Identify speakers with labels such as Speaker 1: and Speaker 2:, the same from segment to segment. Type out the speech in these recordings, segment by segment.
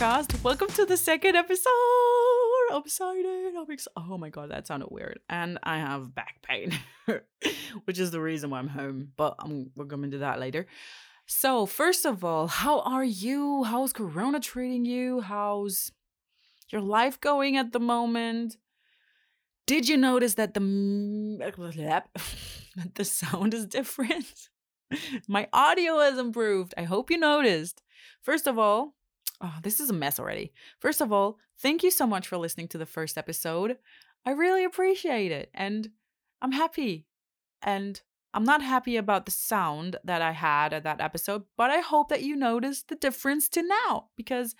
Speaker 1: Podcast. Welcome to the second episode. I'm excited. I'm excited. Oh my god, that sounded weird. And I have back pain, which is the reason why I'm home. But I'm, we're going to that later. So, first of all, how are you? How's Corona treating you? How's your life going at the moment? Did you notice that the the sound is different? My audio has improved. I hope you noticed. First of all, oh, this is a mess already. First of all, thank you so much for listening to the first episode. I really appreciate it. And I'm happy. And I'm not happy about the sound that I had at that episode, but I hope that you noticed the difference to now because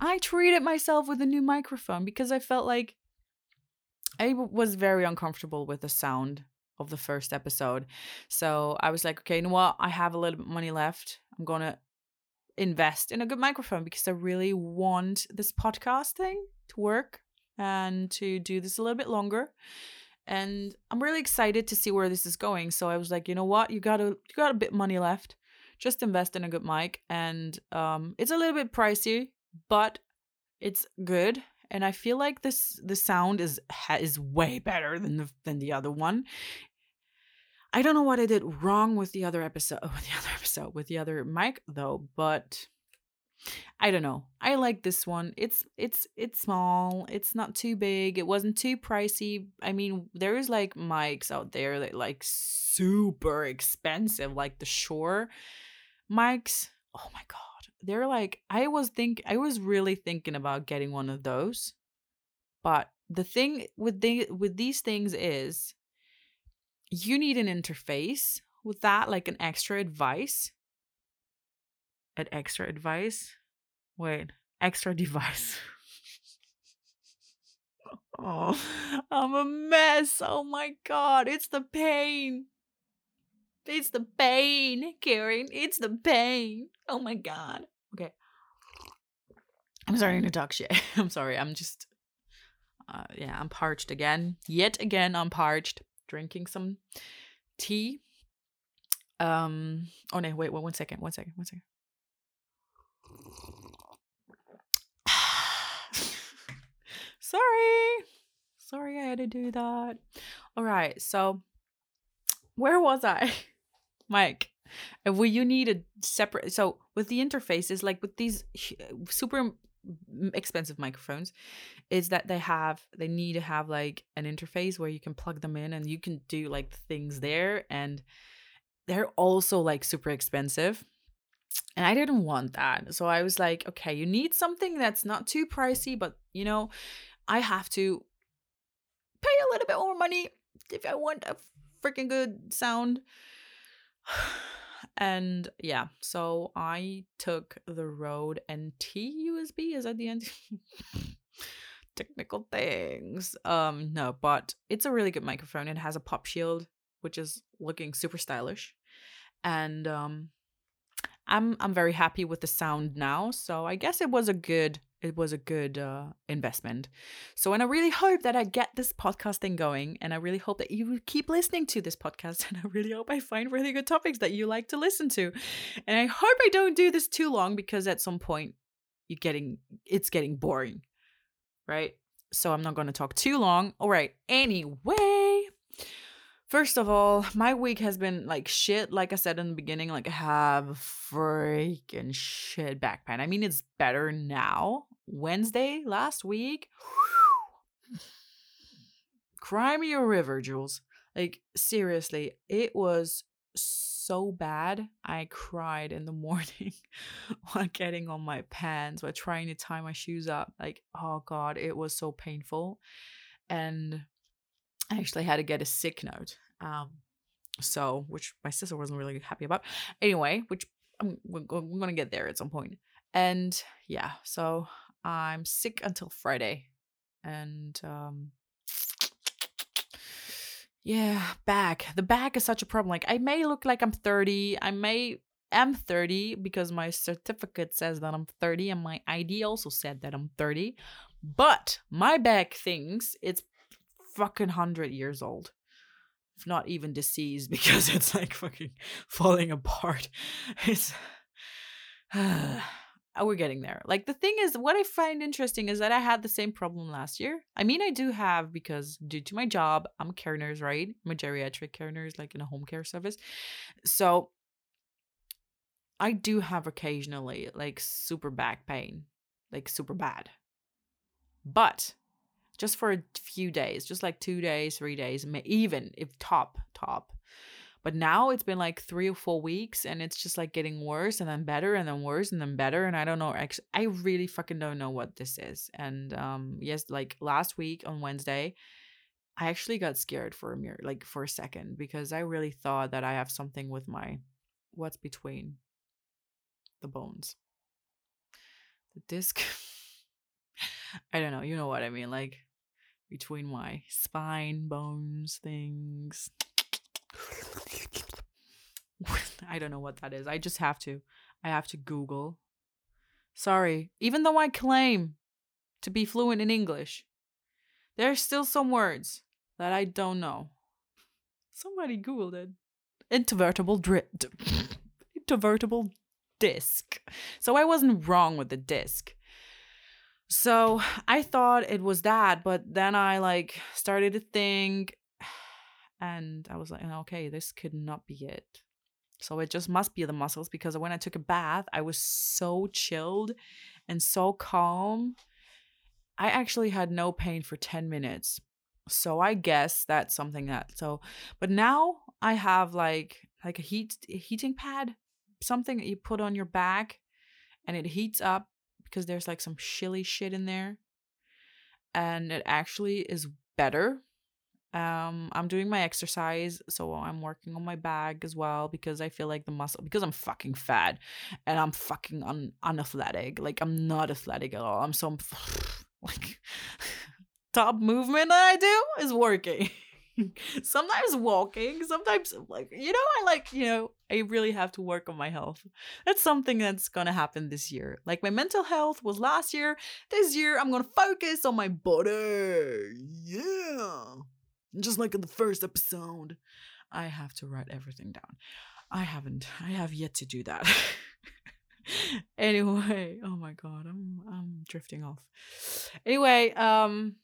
Speaker 1: I treated myself with a new microphone because I felt like I was very uncomfortable with the sound of the first episode. So I was like, okay, you know what? I have a little bit money left. I'm going to invest in a good microphone because I really want this podcast thing to work and to do this a little bit longer. And I'm really excited to see where this is going. So I was like, you know what? You got a you got a bit money left. Just invest in a good mic and um it's a little bit pricey, but it's good and I feel like this the sound is is way better than the than the other one. I don't know what I did wrong with the other episode with the other episode with the other mic though, but I don't know. I like this one. It's it's it's small. It's not too big. It wasn't too pricey. I mean, there is like mics out there that like super expensive, like the Shure mics. Oh my god they're like I was think I was really thinking about getting one of those. But the thing with the with these things is you need an interface with that like an extra advice. An extra advice? Wait, extra device. oh, I'm a mess. Oh my god, it's the pain. It's the pain, Karen. It's the pain. Oh my god. Okay. I'm starting to talk shit. I'm sorry. I'm just uh yeah, I'm parched again. Yet again I'm parched. Drinking some tea. Um oh no, wait, wait, one second, one second, one second. sorry. Sorry I had to do that. All right, so where was I? Mike. Will you need a separate? So with the interfaces, like with these super expensive microphones, is that they have they need to have like an interface where you can plug them in and you can do like things there, and they're also like super expensive. And I didn't want that. So I was like, okay, you need something that's not too pricey, but you know, I have to pay a little bit more money if I want a freaking good sound. And yeah, so I took the Rode NT USB. Is that the end? Technical things. Um, no, but it's a really good microphone. It has a pop shield, which is looking super stylish. And um I'm I'm very happy with the sound now. So I guess it was a good it was a good uh, investment. So, and I really hope that I get this podcasting going, and I really hope that you keep listening to this podcast, and I really hope I find really good topics that you like to listen to, and I hope I don't do this too long because at some point you're getting it's getting boring, right? So I'm not going to talk too long. All right. Anyway. First of all, my week has been like shit. Like I said in the beginning, like I have freaking shit back pain. I mean, it's better now. Wednesday last week. Cry me a river, Jules. Like, seriously, it was so bad. I cried in the morning while getting on my pants, while trying to tie my shoes up. Like, oh God, it was so painful. And I actually had to get a sick note. Um, so, which my sister wasn't really happy about. Anyway, which I'm, we're, we're gonna get there at some point. And yeah, so I'm sick until Friday. And um yeah, back. The back is such a problem. Like I may look like I'm 30. I may am 30 because my certificate says that I'm 30 and my ID also said that I'm 30. But my back thinks it's fucking 100 years old. If not even deceased because it's like fucking falling apart. It's Oh, we're getting there. Like the thing is, what I find interesting is that I had the same problem last year. I mean, I do have because due to my job, I'm a care nurse, right? I'm a geriatric care nurse, like in a home care service. So I do have occasionally like super back pain, like super bad. But just for a few days, just like two days, three days, even if top, top. But now it's been like three or four weeks and it's just like getting worse and then better and then worse and then better. And I don't know, I really fucking don't know what this is. And um, yes, like last week on Wednesday, I actually got scared for a mirror, like for a second, because I really thought that I have something with my what's between the bones. The disc. I don't know, you know what I mean, like between my spine bones things. I don't know what that is. I just have to. I have to Google. Sorry, even though I claim to be fluent in English, there's still some words that I don't know. Somebody Googled it. Intervertebral dri- intervertebral disc. So I wasn't wrong with the disc. So I thought it was that, but then I like started to think and I was like, oh, okay, this could not be it. So it just must be the muscles because when I took a bath, I was so chilled and so calm. I actually had no pain for 10 minutes. So I guess that's something that so but now I have like like a heat a heating pad, something that you put on your back and it heats up because there's like some chilly shit in there. And it actually is better um, I'm doing my exercise, so I'm working on my bag as well because I feel like the muscle because I'm fucking fat and I'm fucking un- unathletic. Like I'm not athletic at all. I'm so like top movement that I do is working. sometimes walking, sometimes like you know, I like, you know, I really have to work on my health. That's something that's gonna happen this year. Like my mental health was last year. This year I'm gonna focus on my body. Yeah just like in the first episode. I have to write everything down. I haven't. I have yet to do that. anyway, oh my god, I'm I'm drifting off. Anyway, um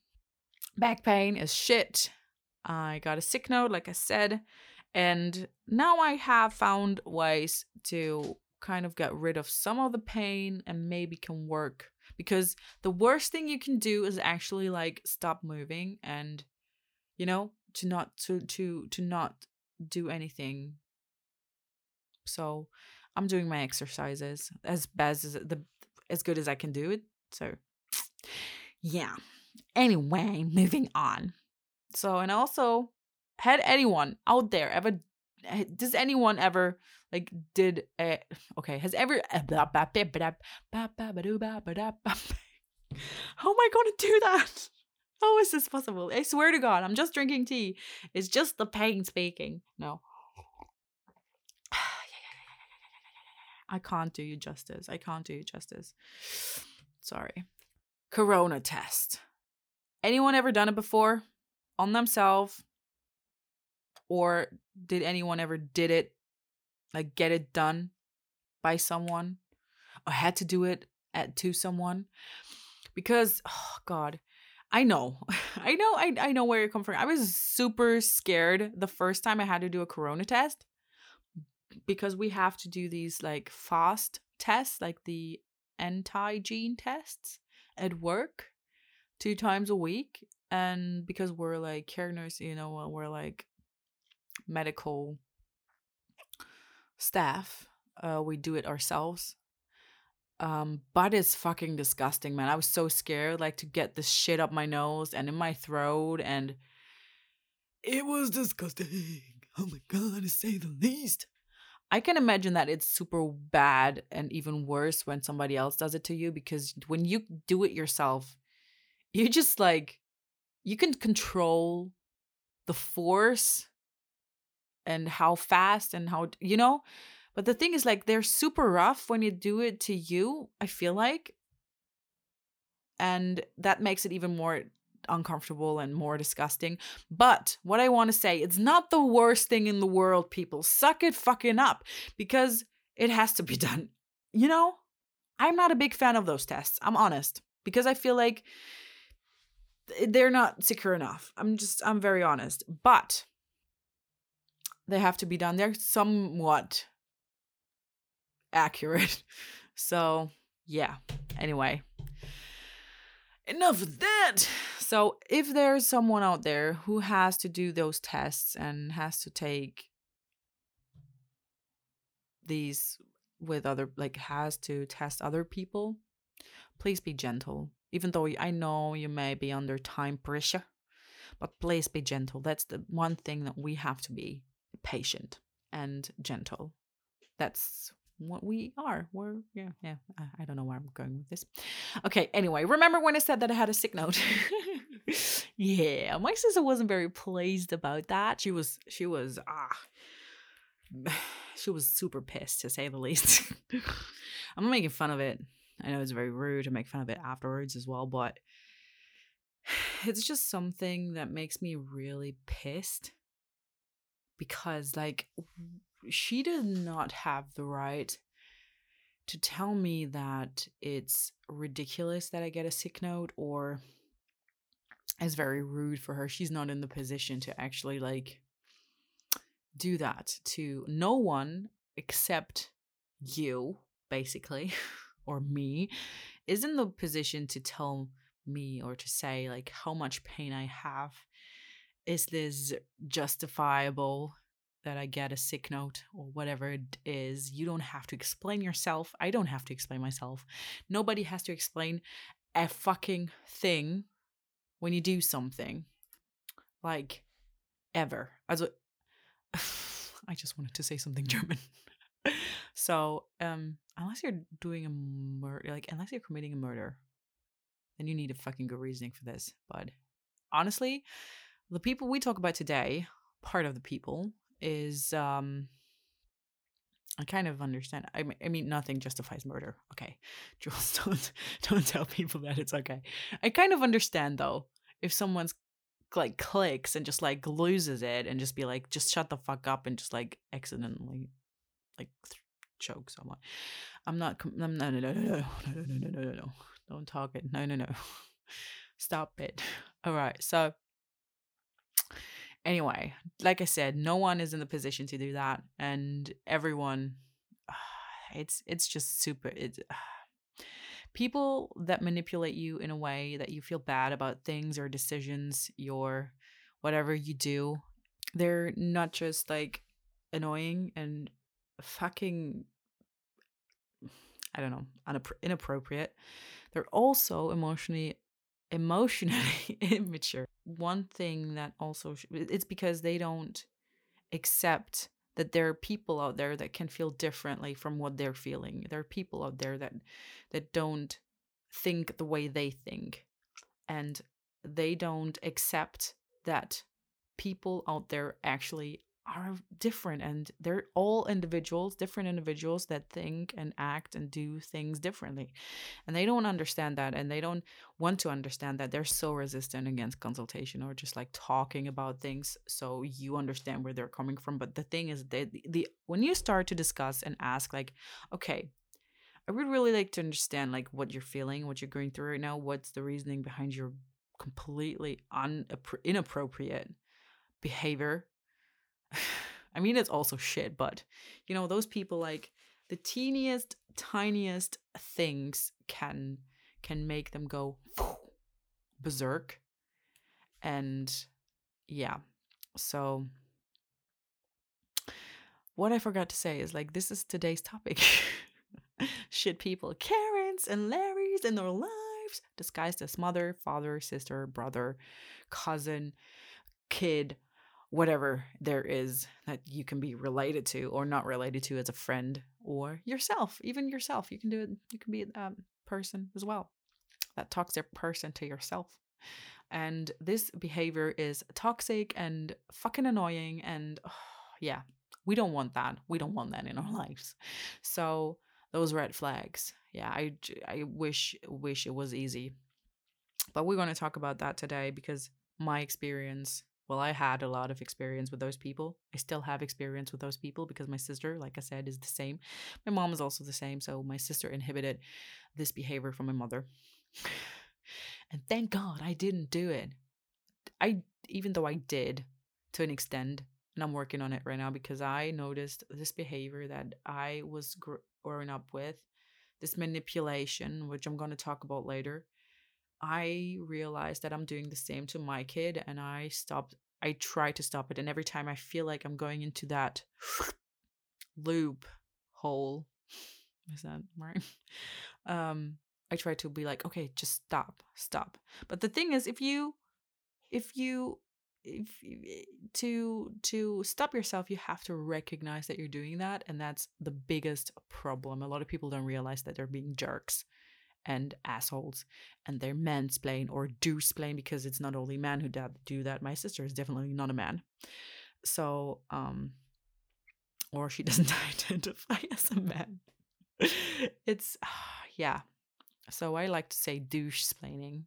Speaker 1: back pain is shit. I got a sick note like I said, and now I have found ways to kind of get rid of some of the pain and maybe can work because the worst thing you can do is actually like stop moving and you know to not to to to not do anything so i'm doing my exercises as best as the as good as i can do it so yeah anyway moving on so and also had anyone out there ever does anyone ever like did a okay has ever how am i gonna do that how is this possible? I swear to God, I'm just drinking tea. It's just the pain speaking. No. I can't do you justice. I can't do you justice. Sorry. Corona test. Anyone ever done it before? On themselves? Or did anyone ever did it? Like get it done by someone? Or had to do it at to someone? Because oh god, I know. I know I, I know where you're coming from. I was super scared the first time I had to do a corona test because we have to do these like fast tests, like the antigen tests at work two times a week. And because we're like care nurse, you know, we're like medical staff, uh, we do it ourselves um, but it's fucking disgusting, man. I was so scared, like, to get this shit up my nose and in my throat, and it was disgusting. Oh my god, to say the least. I can imagine that it's super bad and even worse when somebody else does it to you because when you do it yourself, you just like, you can control the force and how fast and how, you know, but the thing is, like, they're super rough when you do it to you, I feel like. And that makes it even more uncomfortable and more disgusting. But what I want to say, it's not the worst thing in the world, people. Suck it fucking up because it has to be done. You know? I'm not a big fan of those tests. I'm honest because I feel like they're not secure enough. I'm just, I'm very honest. But they have to be done. They're somewhat accurate. So, yeah. Anyway, enough of that. So, if there's someone out there who has to do those tests and has to take these with other, like, has to test other people, please be gentle. Even though I know you may be under time pressure, but please be gentle. That's the one thing that we have to be patient and gentle. That's what we are. We're yeah, yeah. I, I don't know where I'm going with this. Okay, anyway, remember when I said that I had a sick note? yeah, my sister wasn't very pleased about that. She was she was ah she was super pissed to say the least. I'm making fun of it. I know it's very rude to make fun of it afterwards as well, but it's just something that makes me really pissed because like she did not have the right to tell me that it's ridiculous that I get a sick note or it's very rude for her. She's not in the position to actually like do that to no one except you, basically, or me, is in the position to tell me or to say like how much pain I have. Is this justifiable? That I get a sick note or whatever it is. You don't have to explain yourself. I don't have to explain myself. Nobody has to explain a fucking thing when you do something. Like, ever. Also, I just wanted to say something German. so, um, unless you're doing a murder, like, unless you're committing a murder, then you need a fucking good reasoning for this. But honestly, the people we talk about today, part of the people, is um I kind of understand. I mean, I mean, nothing justifies murder. Okay, Jules, don't don't tell people that it's okay. I kind of understand though if someone's like clicks and just like loses it and just be like, just shut the fuck up and just like accidentally like th- choke someone. I'm not. Com- no, no, no, no, no, no, no, no, no, no, no. Don't talk it. No, no, no. Stop it. All right. So Anyway, like I said, no one is in the position to do that, and everyone, it's it's just super. It's people that manipulate you in a way that you feel bad about things or decisions, your whatever you do. They're not just like annoying and fucking I don't know, inappropriate. They're also emotionally emotionally immature. One thing that also it's because they don't accept that there are people out there that can feel differently from what they're feeling. There are people out there that that don't think the way they think and they don't accept that people out there actually are different and they're all individuals, different individuals that think and act and do things differently. And they don't understand that and they don't want to understand that. They're so resistant against consultation or just like talking about things so you understand where they're coming from. But the thing is that the, the when you start to discuss and ask like, okay, I would really like to understand like what you're feeling, what you're going through right now, what's the reasoning behind your completely un- inappropriate behavior I mean, it's also shit, but you know, those people like the teeniest, tiniest things can can make them go berserk. And yeah, so what I forgot to say is like this is today's topic. shit people, Karens and Larrys in their lives, disguised as mother, father, sister, brother, cousin, kid, whatever there is that you can be related to or not related to as a friend or yourself, even yourself. You can do it. You can be that person as well, that toxic person to yourself. And this behavior is toxic and fucking annoying. And oh, yeah, we don't want that. We don't want that in our lives. So those red flags. Yeah, I, I wish wish it was easy. But we're going to talk about that today because my experience well, I had a lot of experience with those people. I still have experience with those people because my sister, like I said, is the same. My mom is also the same. So my sister inhibited this behavior from my mother. And thank God I didn't do it. I, even though I did to an extent, and I'm working on it right now because I noticed this behavior that I was growing up with, this manipulation, which I'm going to talk about later. I realized that I'm doing the same to my kid and I stopped I try to stop it and every time I feel like I'm going into that loop hole is that right? Um I try to be like okay, just stop, stop. But the thing is if you if you if to to stop yourself you have to recognize that you're doing that and that's the biggest problem a lot of people don't realize that they're being jerks and assholes and they're mansplain or douche-plain because it's not only men who do that. My sister is definitely not a man. So, um, or she doesn't identify as a man. it's, yeah. So I like to say douche-splaining.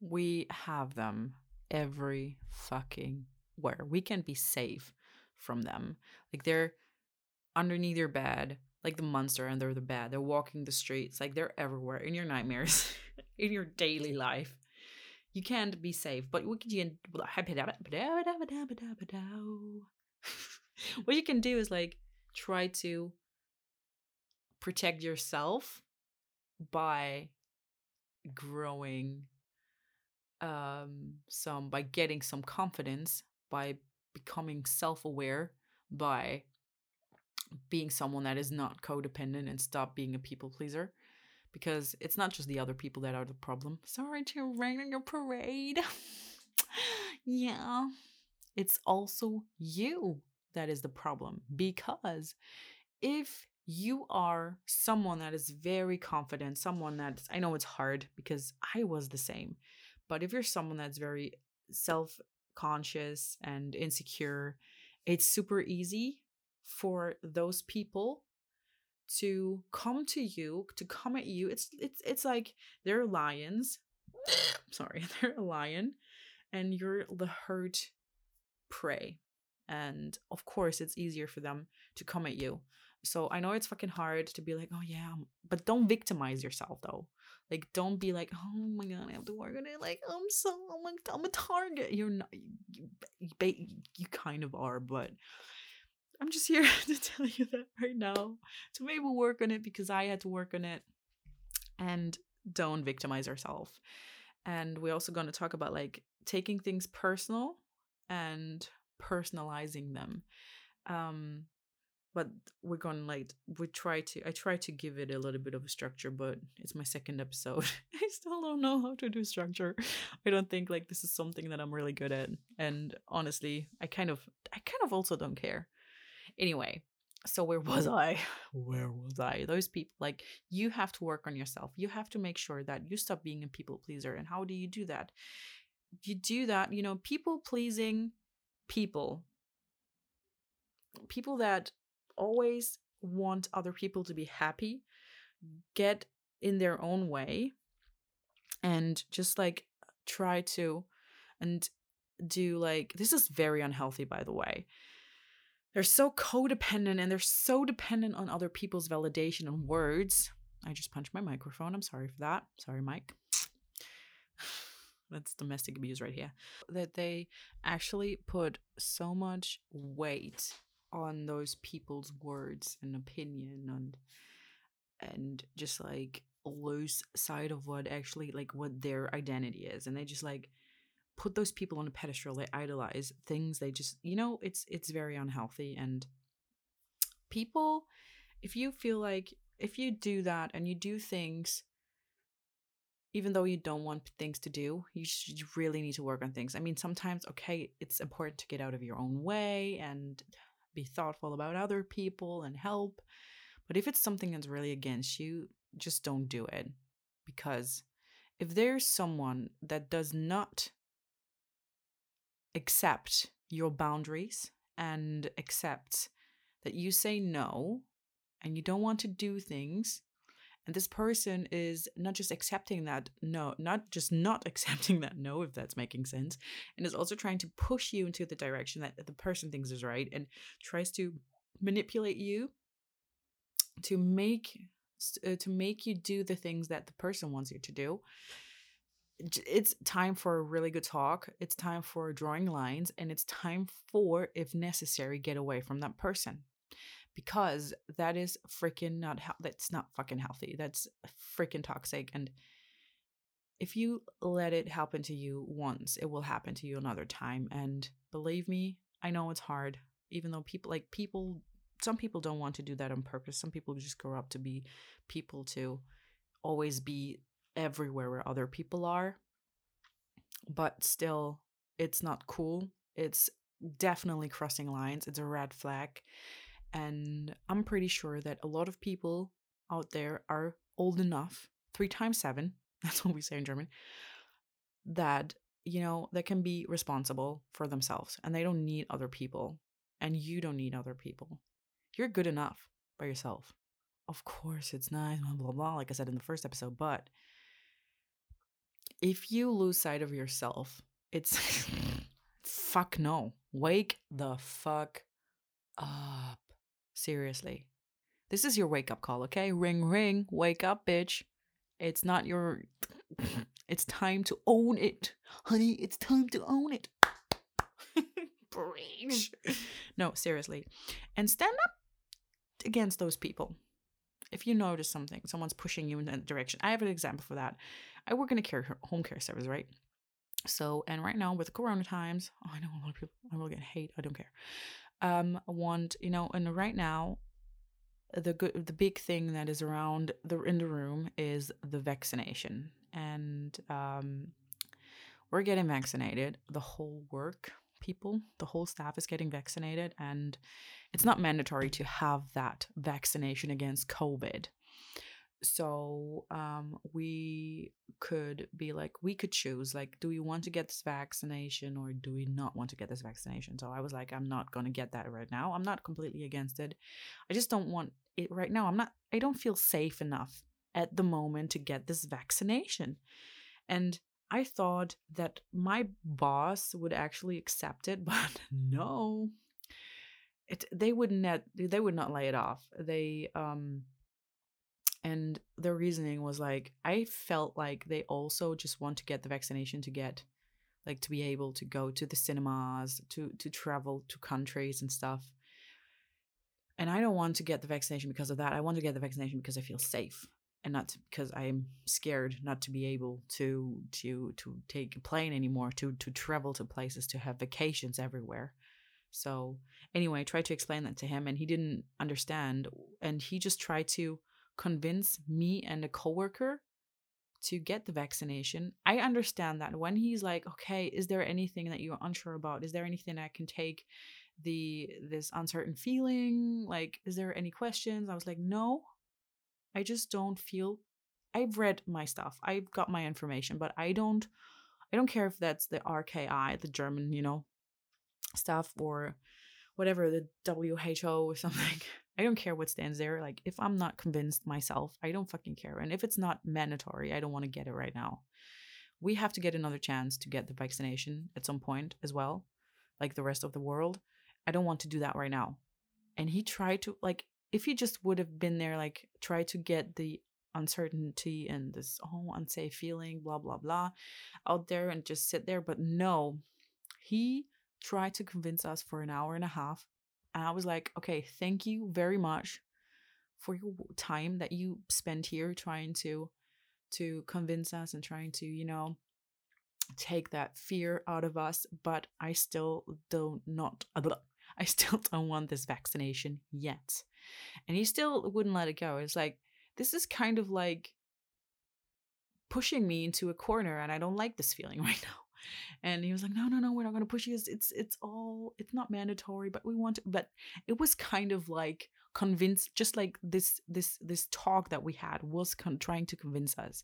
Speaker 1: We have them every fucking where. We can be safe from them. Like they're underneath your bed like the monster and they're the bad. They're walking the streets. Like they're everywhere in your nightmares, in your daily life. You can't be safe. But what you what you can do is like try to protect yourself by growing um some by getting some confidence by becoming self-aware by being someone that is not codependent and stop being a people pleaser because it's not just the other people that are the problem. Sorry to rain on your parade. yeah. It's also you that is the problem because if you are someone that is very confident, someone that I know it's hard because I was the same, but if you're someone that's very self conscious and insecure, it's super easy for those people to come to you to come at you. It's it's it's like they're lions. Sorry they're a lion and you're the hurt prey. And of course it's easier for them to come at you. So i know it's fucking hard to be like oh yeah um, but don't victimize yourself though. Like don't be like oh my god i have to work on it. Like i'm so i'm, like, I'm a target. You're not you, you, you kind of are but I'm just here to tell you that right now. To maybe work on it because I had to work on it. And don't victimize ourselves. And we're also going to talk about like taking things personal and personalizing them. Um but we're going to like we try to I try to give it a little bit of a structure, but it's my second episode. I still don't know how to do structure. I don't think like this is something that I'm really good at. And honestly, I kind of I kind of also don't care. Anyway, so where was I? Where was I? Those people, like, you have to work on yourself. You have to make sure that you stop being a people pleaser. And how do you do that? You do that, you know, people pleasing people, people that always want other people to be happy, get in their own way, and just like try to, and do like, this is very unhealthy, by the way they're so codependent and they're so dependent on other people's validation and words. I just punched my microphone. I'm sorry for that. Sorry, Mike. That's domestic abuse right here. That they actually put so much weight on those people's words and opinion and and just like lose sight of what actually like what their identity is and they just like put those people on a pedestal they idolize things they just you know it's it's very unhealthy and people if you feel like if you do that and you do things even though you don't want things to do you, should, you really need to work on things. I mean sometimes okay it's important to get out of your own way and be thoughtful about other people and help but if it's something that's really against you just don't do it because if there's someone that does not accept your boundaries and accept that you say no and you don't want to do things. And this person is not just accepting that no, not just not accepting that no, if that's making sense, and is also trying to push you into the direction that the person thinks is right and tries to manipulate you to make uh, to make you do the things that the person wants you to do it's time for a really good talk it's time for drawing lines and it's time for if necessary get away from that person. Because that is freaking not that's not fucking healthy that's freaking toxic and if you let it happen to you once it will happen to you another time and believe me i know it's hard even though people like people some people don't want to do that on purpose some people just grow up to be people to always be everywhere where other people are but still it's not cool it's definitely crossing lines it's a red flag and I'm pretty sure that a lot of people out there are old enough, three times seven, that's what we say in German, that, you know, that can be responsible for themselves and they don't need other people. And you don't need other people. You're good enough by yourself. Of course, it's nice, blah, blah, blah, like I said in the first episode, but if you lose sight of yourself, it's fuck no. Wake the fuck up. Seriously. This is your wake up call, okay? Ring, ring, wake up, bitch. It's not your. It's time to own it. Honey, it's time to own it. Preach. No, seriously. And stand up against those people. If you notice something, someone's pushing you in that direction. I have an example for that. I work in a care home care service, right? So, and right now with corona times, oh, I know a lot of people, I will get hate. I don't care um want you know and right now the good the big thing that is around the in the room is the vaccination and um we're getting vaccinated the whole work people the whole staff is getting vaccinated and it's not mandatory to have that vaccination against covid so um, we could be like we could choose like do we want to get this vaccination or do we not want to get this vaccination? So i was like i'm not going to get that right now. I'm not completely against it. I just don't want it right now. I'm not i don't feel safe enough at the moment to get this vaccination. And i thought that my boss would actually accept it but no. It they would not they would not lay it off. They um and the reasoning was like i felt like they also just want to get the vaccination to get like to be able to go to the cinemas to to travel to countries and stuff. And i don't want to get the vaccination because of that. I want to get the vaccination because i feel safe and not because i'm scared not to be able to to to take a plane anymore to to travel to places to have vacations everywhere. So anyway i tried to explain that to him and he didn't understand and he just tried to convince me and a coworker to get the vaccination. I understand that when he's like, "Okay, is there anything that you're unsure about? Is there anything I can take the this uncertain feeling? Like, is there any questions?" I was like, "No. I just don't feel I've read my stuff. I've got my information, but I don't I don't care if that's the RKI, the German, you know, stuff or whatever, the WHO or something. I don't care what stands there. Like, if I'm not convinced myself, I don't fucking care. And if it's not mandatory, I don't want to get it right now. We have to get another chance to get the vaccination at some point as well, like the rest of the world. I don't want to do that right now. And he tried to, like, if he just would have been there, like, try to get the uncertainty and this whole unsafe feeling, blah, blah, blah, out there and just sit there. But no, he tried to convince us for an hour and a half and I was like, okay, thank you very much for your time that you spent here trying to to convince us and trying to, you know, take that fear out of us, but I still do not not, I still don't want this vaccination yet. And he still wouldn't let it go. It's like this is kind of like pushing me into a corner and I don't like this feeling right now and he was like no no no we're not going to push you. It's, it's all it's not mandatory but we want to but it was kind of like convinced, just like this this this talk that we had was con- trying to convince us.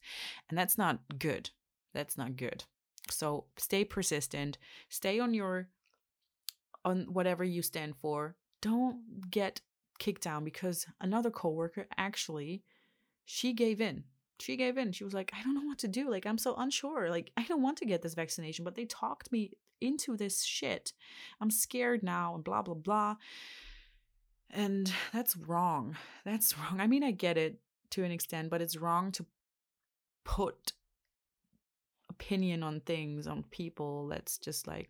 Speaker 1: And that's not good. That's not good. So stay persistent. Stay on your on whatever you stand for. Don't get kicked down because another coworker actually she gave in. She gave in. She was like, I don't know what to do. Like, I'm so unsure. Like, I don't want to get this vaccination, but they talked me into this shit. I'm scared now and blah, blah, blah. And that's wrong. That's wrong. I mean, I get it to an extent, but it's wrong to put opinion on things on people that's just like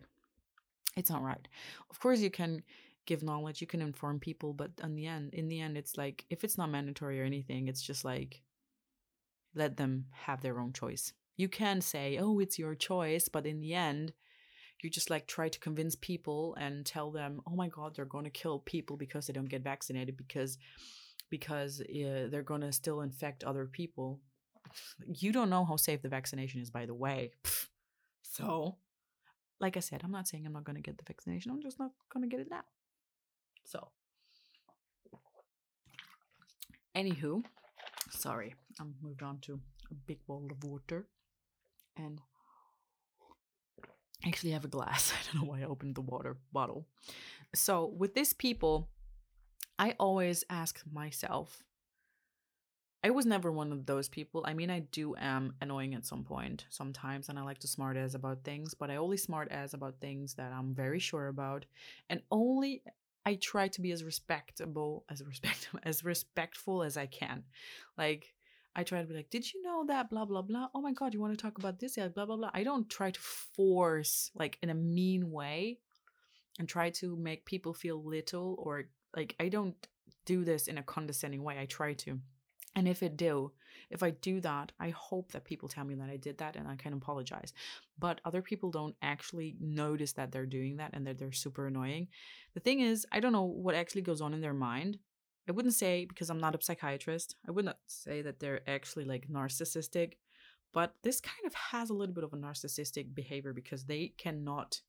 Speaker 1: it's not right of course you can give knowledge you can inform people but in the end in the end it's like if it's not mandatory or anything it's just like let them have their own choice. You can say oh it's your choice but in the end you just like try to convince people and tell them oh my god they're going to kill people because they don't get vaccinated because because uh, they're going to still infect other people. You don't know how safe the vaccination is by the way. So like i said i'm not saying i'm not going to get the vaccination i'm just not going to get it now. So. Anywho sorry i'm moved on to a big bottle of water and I actually have a glass i don't know why i opened the water bottle so with these people i always ask myself I was never one of those people. I mean, I do am annoying at some point sometimes, and I like to smart as about things, but I only smart as about things that I'm very sure about, and only I try to be as respectable as respect as respectful as I can. Like I try to be like, did you know that? Blah blah blah. Oh my god, you want to talk about this? Yeah, blah blah blah. I don't try to force like in a mean way, and try to make people feel little or like I don't do this in a condescending way. I try to and if it do, if I do that, I hope that people tell me that I did that and I can apologize. But other people don't actually notice that they're doing that and that they're super annoying. The thing is, I don't know what actually goes on in their mind. I wouldn't say, because I'm not a psychiatrist, I would not say that they're actually like narcissistic, but this kind of has a little bit of a narcissistic behavior because they cannot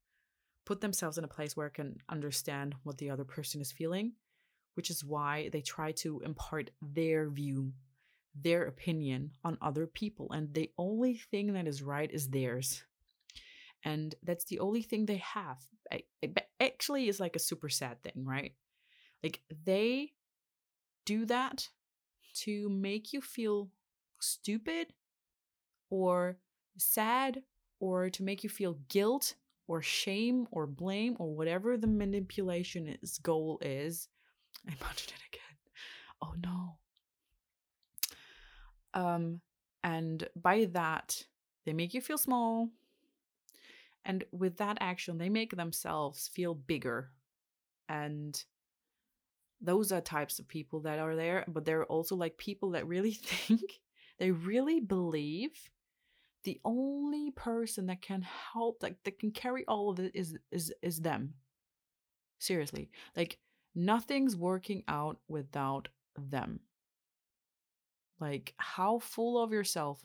Speaker 1: put themselves in a place where I can understand what the other person is feeling which is why they try to impart their view, their opinion on other people. And the only thing that is right is theirs. And that's the only thing they have. It actually is like a super sad thing, right? Like they do that to make you feel stupid or sad or to make you feel guilt or shame or blame or whatever the manipulation is goal is I punched it again. Oh no. Um, and by that, they make you feel small. And with that action, they make themselves feel bigger. And those are types of people that are there, but they're also like people that really think, they really believe the only person that can help, like that can carry all of it is is is them. Seriously. Like nothing's working out without them. Like, how full of yourself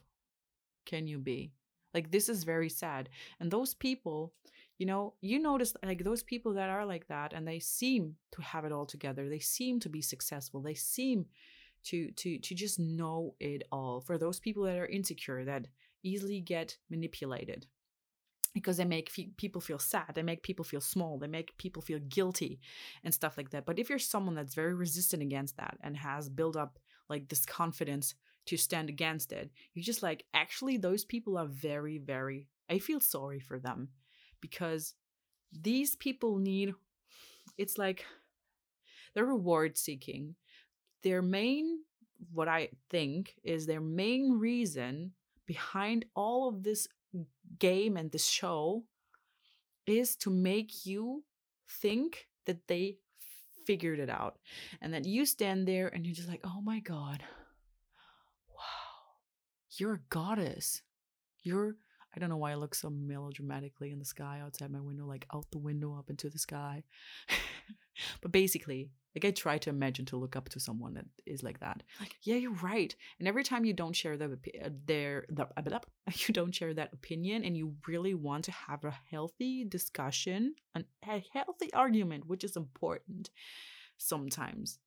Speaker 1: can you be? Like, this is very sad. And those people, you know, you notice like those people that are like that and they seem to have it all together. They seem to be successful. They seem to to to just know it all. For those people that are insecure that easily get manipulated because they make people feel sad they make people feel small they make people feel guilty and stuff like that. But if you're someone that's very resistant against that and has built up like this confidence to stand against it you're just like actually those people are very very i feel sorry for them because these people need it's like they're reward seeking. Their main what i think is their main reason behind all of this game and this show is to make you think that they figured it out. And that you stand there and you're just like oh my god. Wow. You're a goddess. You're i don't know why i look so melodramatically in the sky outside my window like out the window up into the sky but basically like I try to imagine to look up to someone that is like that. Like, yeah, you're right. And every time you don't share the uh, their the you don't share that opinion, and you really want to have a healthy discussion, an, a healthy argument, which is important. Sometimes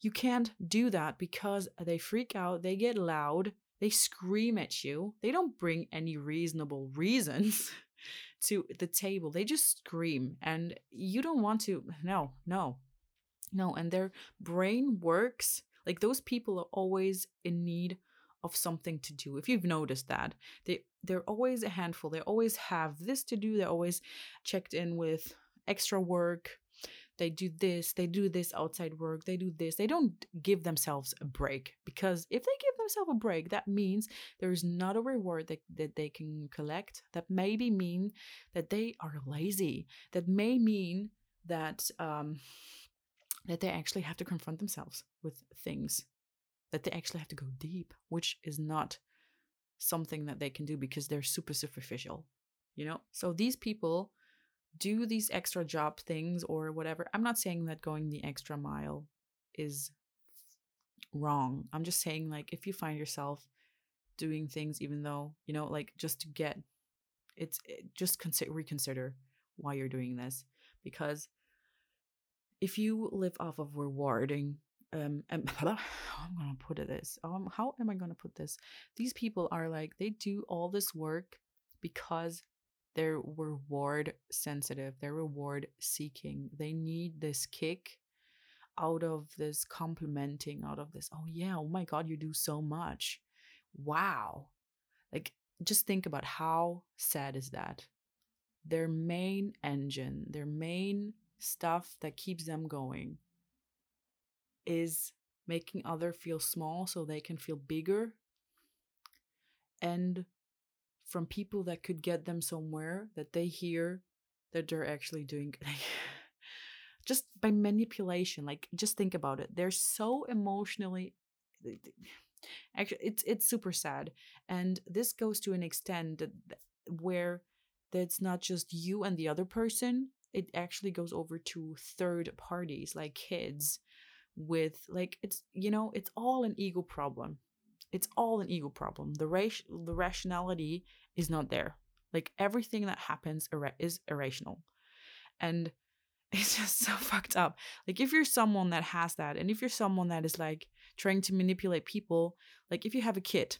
Speaker 1: you can't do that because they freak out, they get loud, they scream at you. They don't bring any reasonable reasons to the table. They just scream, and you don't want to. No, no, no, and their brain works Like those people are always in need of something to do. If you've noticed that, they they're always a handful. They always have this to do. They're always checked in with extra work. They do this, they do this outside work, they do this. They don't give themselves a break because if they give themselves a break, that means there is not a reward that, that they can collect. That maybe mean that they are lazy. That may mean that um, that they actually have to confront themselves with things that they actually have to go deep, which is not something that they can do because they're super superficial, you know? So these people do these extra job things or whatever. I'm not saying that going the extra mile is wrong. I'm just saying, like, if you find yourself doing things, even though, you know, like just to get it's it, just consider reconsider why you're doing this because if you live off of rewarding um and how i'm gonna put it this um how am i gonna put this these people are like they do all this work because they're reward sensitive they're reward seeking. They need this kick out of this complimenting out of this oh yeah oh my god you do so much. Wow. Like just think about how sad is that? Their main engine their main stuff that keeps them going is making other feel small so they can feel bigger and from people that could get them somewhere that they hear that they're actually doing just by manipulation like just think about it. They're so emotionally actually it's it's super sad. And this goes to an extent that where that's not just you and the other person it actually goes over to third parties like kids with like it's you know it's all an ego problem it's all an ego problem. The race the rationality is not there. Like everything that happens is irrational. And it's just so fucked up. Like if you're someone that has that and if you're someone that is like trying to manipulate people like if you have a kid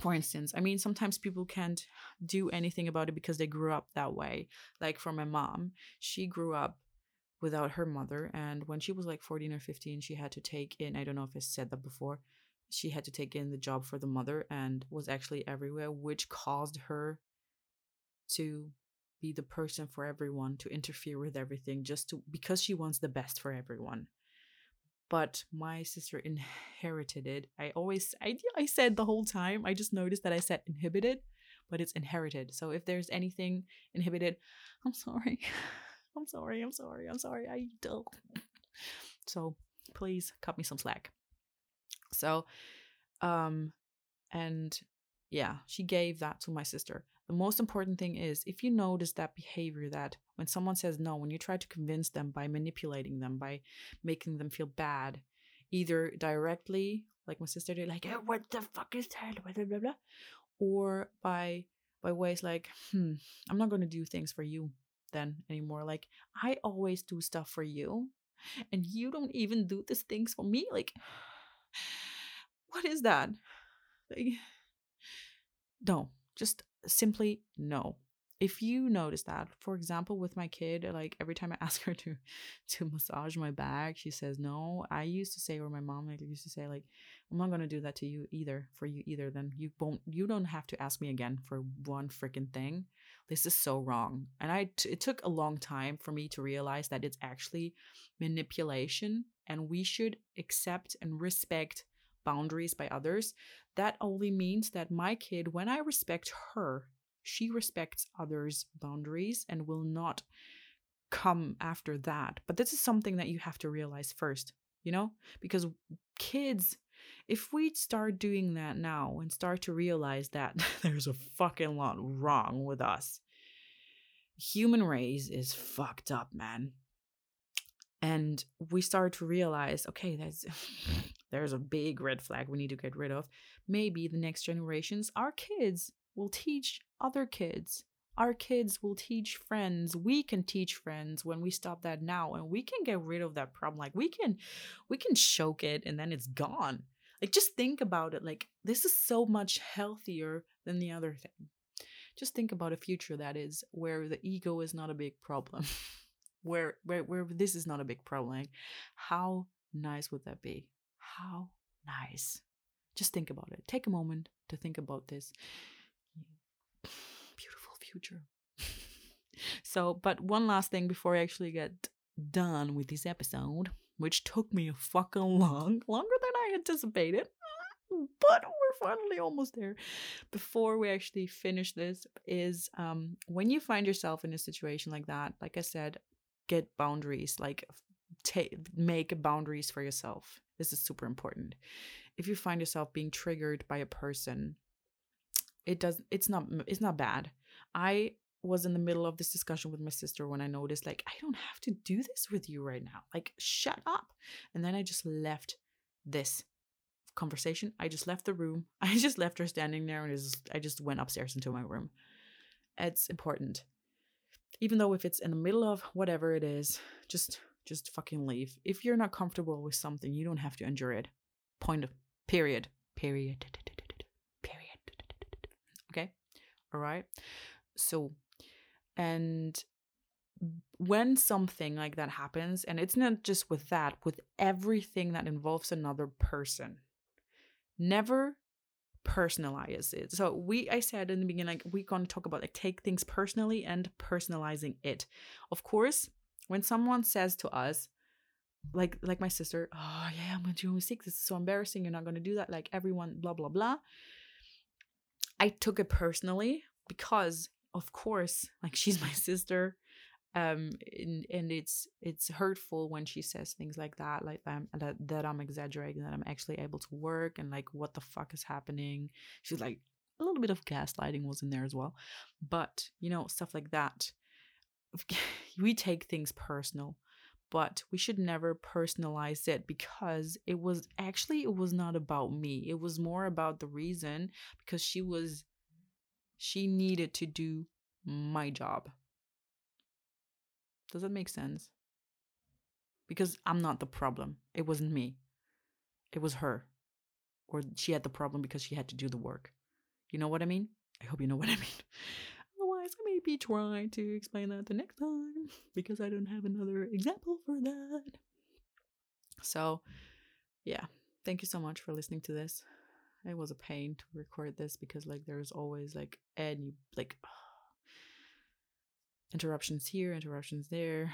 Speaker 1: for instance i mean sometimes people can't do anything about it because they grew up that way. Like for my mom she grew up without her mother and when she was like 14 or 15 she had to take in i don't know if i said that before she had to take in the job for the mother and was actually everywhere which caused her to be the person for everyone to interfere with everything just to because she wants the best for everyone but my sister inherited it i always i, I said the whole time i just noticed that i said inhibited but it's inherited so if there's anything inhibited i'm sorry I'm sorry, I'm sorry, I'm sorry. I don't. So please cut me some slack. So, um, and yeah, she gave that to my sister. The most important thing is if you notice that behavior that when someone says no, when you try to convince them by manipulating them, by making them feel bad, either directly, like my sister did, like, hey, what the fuck is that? Blah, blah, blah, or by by ways like, hmm, I'm not gonna do things for you then anymore. Like, I always do stuff for you, and you don't even do these things for me. Like, what is that? Like, no, just simply no. If you notice that for example with my kid like every time i ask her to to massage my back she says no i used to say or my mom like, used to say like i'm not to do that to you either for you either then you won't you don't have to ask me again for one freaking thing. This is so wrong. And I t- it took a long time for me to realize that it's actually manipulation and we should accept and respect boundaries by others that only means that my kid when i respect her she respects others' boundaries and will not come after that. But this is something that you have to realize first, you know? Because kids, if we start doing that now and start to realize that there's a fucking lot wrong with us, human race is fucked up, man. And we start to realize, okay, that's there's a big red flag we need to get rid of. Maybe the next generations, our kids, will teach other kids. Our kids will teach friends. We can teach friends when we stop that now and we can get rid of that problem. Like we can we can choke it and then it's gone. Like just think about it. Like this is so much healthier than the other thing. Just think about a future that is where the ego is not a big problem. where where where this is not a big problem. Like, how nice would that be? How nice. Just think about it. Take a moment to think about this beautiful future. so, but one last thing before I actually get done with this episode, which took me a fucking long, longer than I anticipated. But we're finally almost there. Before we actually finish this, is um when you find yourself in a situation like that, like I said, get boundaries, like make boundaries for yourself. This is super important. If you find yourself being triggered by a person, it does it's not it's not bad. I was in the middle of this discussion with my sister when I noticed, like, I don't have to do this with you right now. Like, shut up. And then I just left this conversation. I just left the room. I just left her standing there and just, I just went upstairs into my room. It's important. Even though if it's in the middle of whatever it is, just just fucking leave. If you're not comfortable with something, you don't have to endure it. Point of period. Period. Period. Okay? All right. So and when something like that happens, and it's not just with that, with everything that involves another person, never personalize it. So we I said in the beginning, like we're gonna talk about like take things personally and personalizing it. Of course, when someone says to us, like like my sister, oh yeah, I'm gonna do mistake. This is so embarrassing. You're not gonna do that. Like everyone, blah blah blah. I took it personally because of course like she's my sister um and, and it's it's hurtful when she says things like that like I'm, that, that i'm exaggerating that i'm actually able to work and like what the fuck is happening she's like a little bit of gaslighting was in there as well but you know stuff like that we take things personal but we should never personalize it because it was actually it was not about me it was more about the reason because she was she needed to do my job. Does that make sense? Because I'm not the problem. It wasn't me. It was her. Or she had the problem because she had to do the work. You know what I mean? I hope you know what I mean. Otherwise, I may be trying to explain that the next time because I don't have another example for that. So, yeah. Thank you so much for listening to this it was a pain to record this because like there's always like any like interruptions here, interruptions there.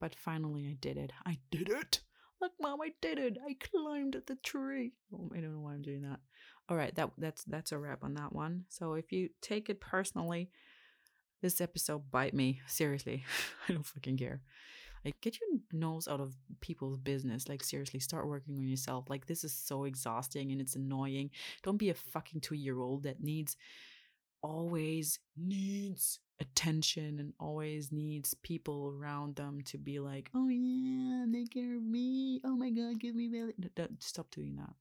Speaker 1: But finally I did it. I did it. Look, mom, I did it. I climbed the tree. Oh, I don't know why I'm doing that. All right, that that's that's a wrap on that one. So if you take it personally, this episode bite me. Seriously. I don't fucking care. Like, get your nose out of people's business. Like, seriously, start working on yourself. Like, this is so exhausting and it's annoying. Don't be a fucking two year old that needs, always needs attention and always needs people around them to be like, oh yeah, take care of me. Oh my god, give me value. Stop doing that.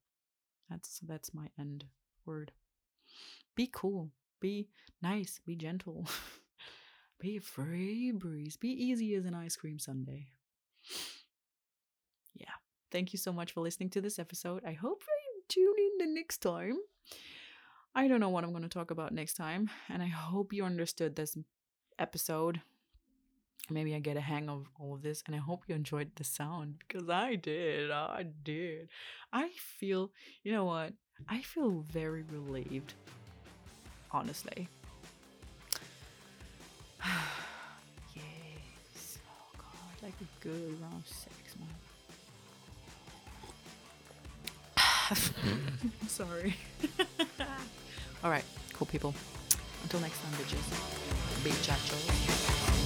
Speaker 1: That's that's my end word. Be cool. Be nice. Be gentle. Be free breeze. Be easy as an ice cream sundae. Yeah. Thank you so much for listening to this episode. I hope you tune in the next time. I don't know what I'm going to talk about next time, and I hope you understood this episode. Maybe I get a hang of all of this, and I hope you enjoyed the sound because I did. I did. I feel, you know what? I feel very relieved, honestly. yes. Oh god, like a good round sex, man. Sorry. All right, cool people. Until next time, bitches. Big chachos.